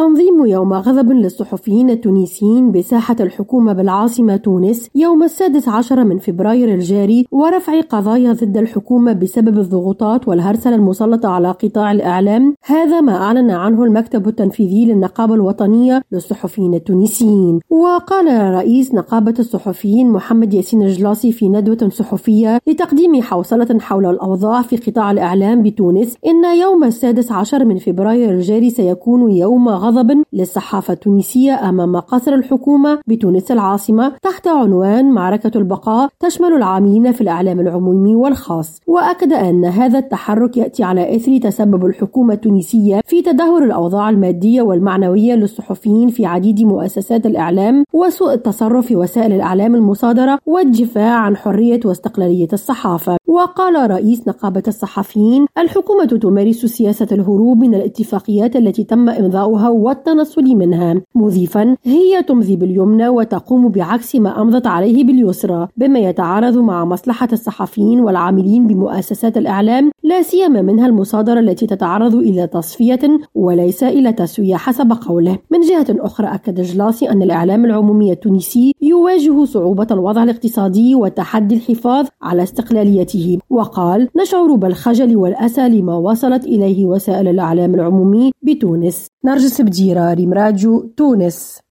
تنظيم يوم غضب للصحفيين التونسيين بساحة الحكومة بالعاصمة تونس يوم السادس عشر من فبراير الجاري ورفع قضايا ضد الحكومة بسبب الضغوطات والهرسلة المسلطة على قطاع الإعلام. هذا ما أعلن عنه المكتب التنفيذي للنقابة الوطنية للصحفيين التونسيين. وقال رئيس نقابة الصحفيين محمد ياسين الجلاصي في ندوة صحفية لتقديم حوصلة حول الأوضاع في قطاع الإعلام بتونس إن يوم السادس عشر من فبراير الجاري سيكون يوم غضب للصحافة التونسية أمام قصر الحكومة بتونس العاصمة تحت عنوان معركة البقاء تشمل العاملين في الإعلام العمومي والخاص. وأكد أن هذا التحرك يأتي على إثر تسبب الحكومة التونسية في تدهور الأوضاع المادية والمعنوية للصحفيين في عديد مؤسسات الإعلام وسوء التصرف في وسائل الإعلام المصادرة والدفاع عن حرية واستقلالية الصحافة. وقال رئيس نقابة الصحفيين الحكومة تمارس سياسة الهروب من الاتفاقيات التي تم إمضاؤها والتنصل منها. مضيفا هي تمضي باليمنى وتقوم بعكس ما أمضت عليه باليسرى بما يتعارض مع مصلحة الصحفيين والعاملين بمؤسسات الإعلام لا سيما منها المصادرة التي تتعرض إلى تصفية وليس إلى تسوية حسب قوله. من جهة أخرى أكد جلاسي أن الإعلام العمومي التونسي يواجه صعوبة الوضع الاقتصادي وتحدي الحفاظ على استقلاليته. وقال نشعر بالخجل والأسى لما وصلت إليه وسائل الإعلام العمومي بتونس. نرجس بديرة ريم راديو تونس.